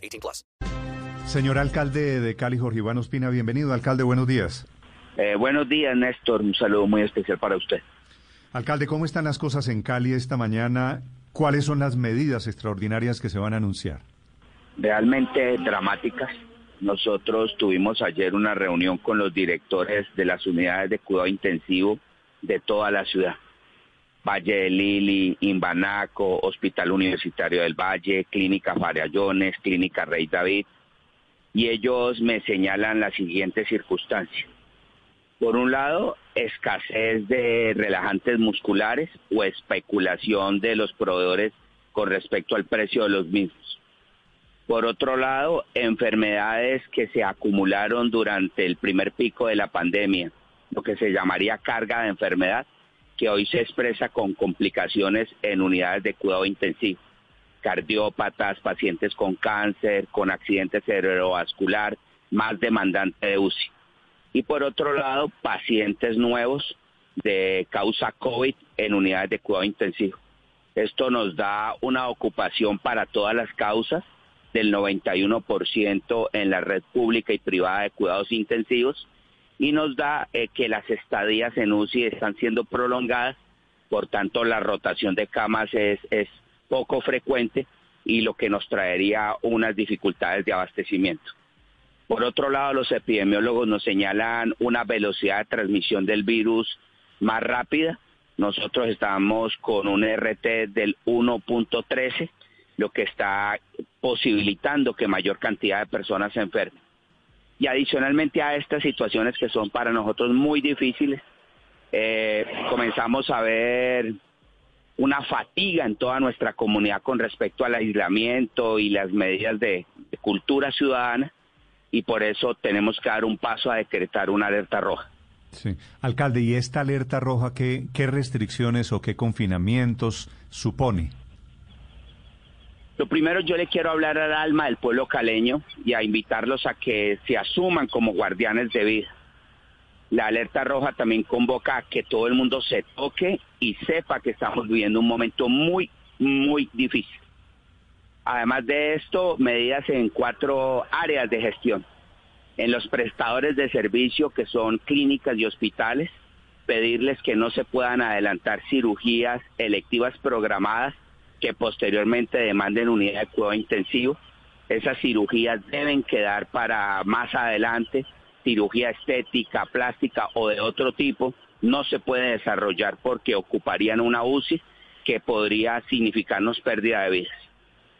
18 plus. Señor alcalde de Cali, Jorge Iván Ospina, bienvenido. Alcalde, buenos días. Eh, buenos días, Néstor. Un saludo muy especial para usted. Alcalde, ¿cómo están las cosas en Cali esta mañana? ¿Cuáles son las medidas extraordinarias que se van a anunciar? Realmente dramáticas. Nosotros tuvimos ayer una reunión con los directores de las unidades de cuidado intensivo de toda la ciudad. Valle de Lili, Imbanaco, Hospital Universitario del Valle, Clínica Farallones, Clínica Rey David. Y ellos me señalan las siguientes circunstancias. Por un lado, escasez de relajantes musculares o especulación de los proveedores con respecto al precio de los mismos. Por otro lado, enfermedades que se acumularon durante el primer pico de la pandemia, lo que se llamaría carga de enfermedad, que hoy se expresa con complicaciones en unidades de cuidado intensivo, cardiópatas, pacientes con cáncer, con accidente cerebrovascular, más demandante de UCI. Y por otro lado, pacientes nuevos de causa COVID en unidades de cuidado intensivo. Esto nos da una ocupación para todas las causas del 91% en la red pública y privada de cuidados intensivos y nos da eh, que las estadías en UCI están siendo prolongadas, por tanto la rotación de camas es, es poco frecuente y lo que nos traería unas dificultades de abastecimiento. Por otro lado, los epidemiólogos nos señalan una velocidad de transmisión del virus más rápida. Nosotros estamos con un RT del 1.13 lo que está posibilitando que mayor cantidad de personas se enfermen. Y adicionalmente a estas situaciones que son para nosotros muy difíciles, eh, comenzamos a ver una fatiga en toda nuestra comunidad con respecto al aislamiento y las medidas de, de cultura ciudadana y por eso tenemos que dar un paso a decretar una alerta roja. Sí. Alcalde, ¿y esta alerta roja qué, qué restricciones o qué confinamientos supone? Lo primero yo le quiero hablar al alma del pueblo caleño y a invitarlos a que se asuman como guardianes de vida. La alerta roja también convoca a que todo el mundo se toque y sepa que estamos viviendo un momento muy, muy difícil. Además de esto, medidas en cuatro áreas de gestión. En los prestadores de servicio, que son clínicas y hospitales, pedirles que no se puedan adelantar cirugías electivas programadas que posteriormente demanden unidad de cuidado intensivo. Esas cirugías deben quedar para más adelante, cirugía estética, plástica o de otro tipo, no se puede desarrollar porque ocuparían una UCI que podría significarnos pérdida de vidas.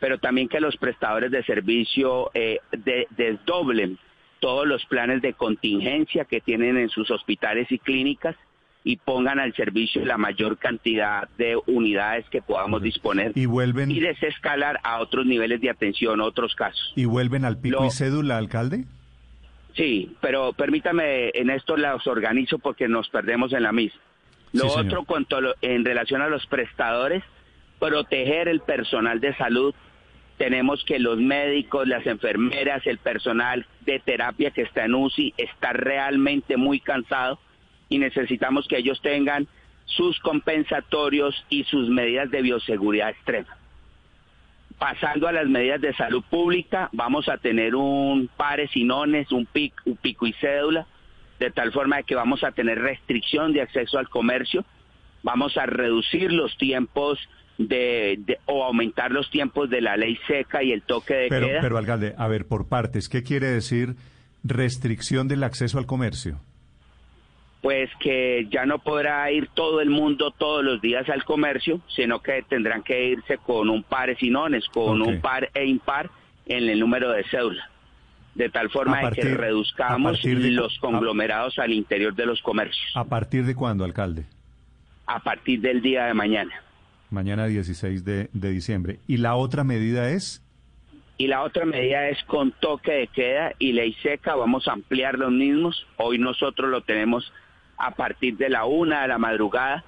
Pero también que los prestadores de servicio eh, de, desdoblen todos los planes de contingencia que tienen en sus hospitales y clínicas y pongan al servicio la mayor cantidad de unidades que podamos disponer y vuelven y desescalar a otros niveles de atención, otros casos. ¿Y vuelven al pico y cédula, alcalde? Sí, pero permítame, en esto las organizo porque nos perdemos en la misma. Lo Sí, otro, cuanto lo- en relación a los prestadores, proteger el personal de salud. Tenemos que los médicos, las enfermeras, el personal de terapia que está en UCI está realmente muy cansado y necesitamos que ellos tengan sus compensatorios y sus medidas de bioseguridad extrema. Pasando a las medidas de salud pública, vamos a tener un pares y nones, un pico, un pico y cédula, de tal forma que vamos a tener restricción de acceso al comercio, vamos a reducir los tiempos de, de- o aumentar los tiempos de la ley seca y el toque de Pero, queda. pero alcalde, a ver, por partes, ¿qué quiere decir restricción del acceso al comercio? Pues que ya no podrá ir todo el mundo todos los días al comercio, sino que tendrán que irse con un pares y nones, con un par e impar en el número de cédula. De tal forma de que reduzcamos de- los conglomerados al interior de los comercios ¿A partir de cuándo, alcalde? a partir del día de mañana. Mañana 16 de, de diciembre. ¿Y la otra medida es? Y la otra medida es con toque de queda y ley seca, vamos a ampliar los mismos. Hoy nosotros lo tenemos a partir de la una de la madrugada.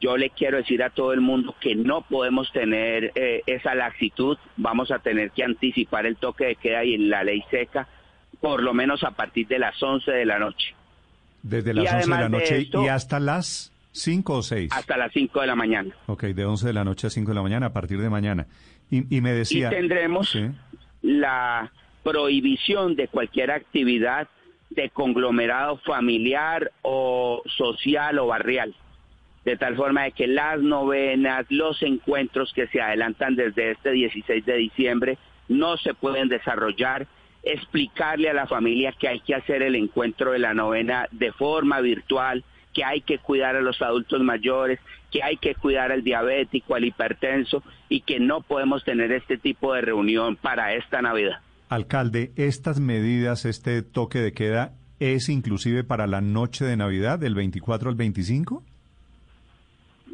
Yo le quiero decir a todo el mundo que no podemos tener eh, esa laxitud, vamos a tener que anticipar el toque de queda y la ley seca por lo menos a partir de las 11 de la noche. Desde las 11 de la noche y hasta las 5 o 6. Hasta las 5 de la mañana. Ok, de 11 de la noche a 5 de la mañana a partir de mañana. Y, me decía... Y tendremos la prohibición de cualquier actividad de conglomerado familiar o social o barrial. De tal forma de que las novenas, los encuentros que se adelantan desde este 16 de diciembre no se pueden desarrollar explicarle a la familia que hay que hacer el encuentro de la novena de forma virtual, que hay que cuidar a los adultos mayores, que hay que cuidar al diabético, al hipertenso y que no podemos tener este tipo de reunión para esta Navidad. Alcalde, estas medidas, este toque de queda, ¿es inclusive para la noche de Navidad, del 24 al 25?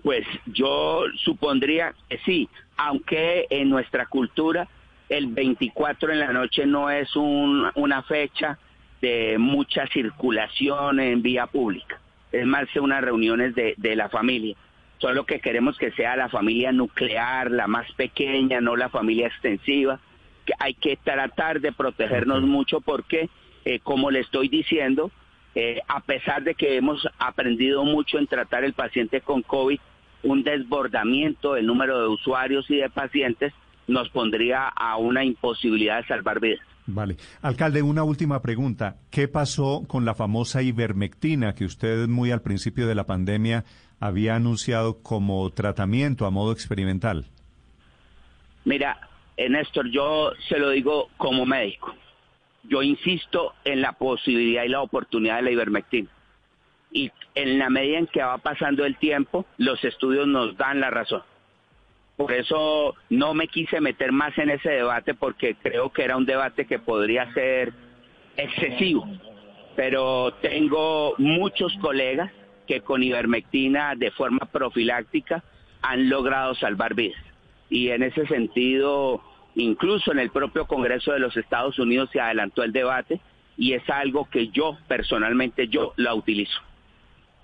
Pues yo supondría que sí, aunque en nuestra cultura el 24 en la noche no es una fecha de mucha circulación en vía pública, es más que unas reuniones de, de la familia. Solo que queremos que sea la familia nuclear, la más pequeña, no la familia extensiva. Que hay que tratar de protegernos mucho porque, eh, como le estoy diciendo, eh, a pesar de que hemos aprendido mucho en tratar el paciente con COVID, un desbordamiento del número de usuarios y de pacientes nos pondría a una imposibilidad de salvar vidas. Vale. Alcalde, una última pregunta. ¿Qué pasó con la famosa ivermectina que usted muy al principio de la pandemia había anunciado como tratamiento a modo experimental? Mira, eh, Néstor, yo se lo digo como médico. Yo insisto en la posibilidad y la oportunidad de la ivermectina. Y en la medida en que va pasando el tiempo, los estudios nos dan la razón. Por eso no me quise meter más en ese debate porque creo que era un debate que podría ser excesivo. Pero tengo muchos colegas que con ivermectina de forma profiláctica han logrado salvar vidas. Y en ese sentido, incluso en el propio Congreso de los Estados Unidos se adelantó el debate y es algo que yo personalmente yo la utilizo.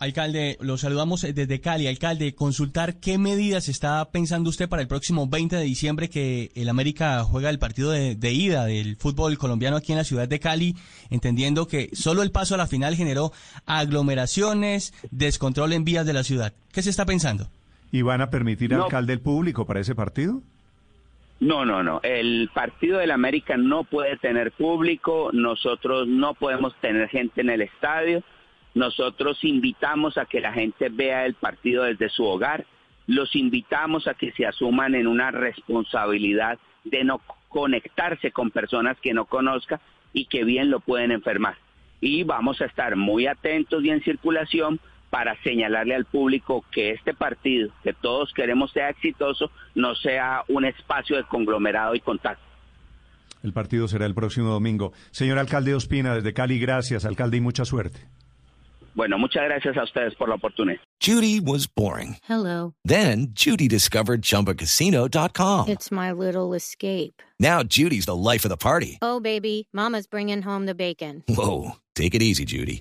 Alcalde, lo saludamos eh, desde Cali. Alcalde, consultar qué medidas está pensando usted para el próximo 20 de diciembre que el América juega el partido de, ida del fútbol colombiano aquí en la ciudad de Cali, entendiendo que solo el paso a la final generó aglomeraciones, descontrol en vías de la ciudad. ¿Qué se está pensando? ¿Y van a permitir alcalde el público para ese partido? No, no, no. El partido del América no puede tener público. Nosotros no podemos tener gente en el estadio nosotros invitamos a que la gente vea el partido desde su hogar, los invitamos a que se asuman en una responsabilidad de no conectarse con personas que no conozca y que bien lo pueden enfermar. Y vamos a estar muy atentos y en circulación para señalarle al público que este partido, que todos queremos sea exitoso, no sea un espacio de conglomerado y contacto. El partido será el próximo domingo. Señor alcalde Ospina, desde Cali, gracias, alcalde, y mucha suerte. Bueno, muchas gracias a ustedes por la oportunidad. Judy was boring. Hello. Then Judy discovered chumbacasino.com. It's my little escape. Now Judy's the life of the party. Oh, baby, Mama's bringing home the bacon. Whoa. Take it easy, Judy.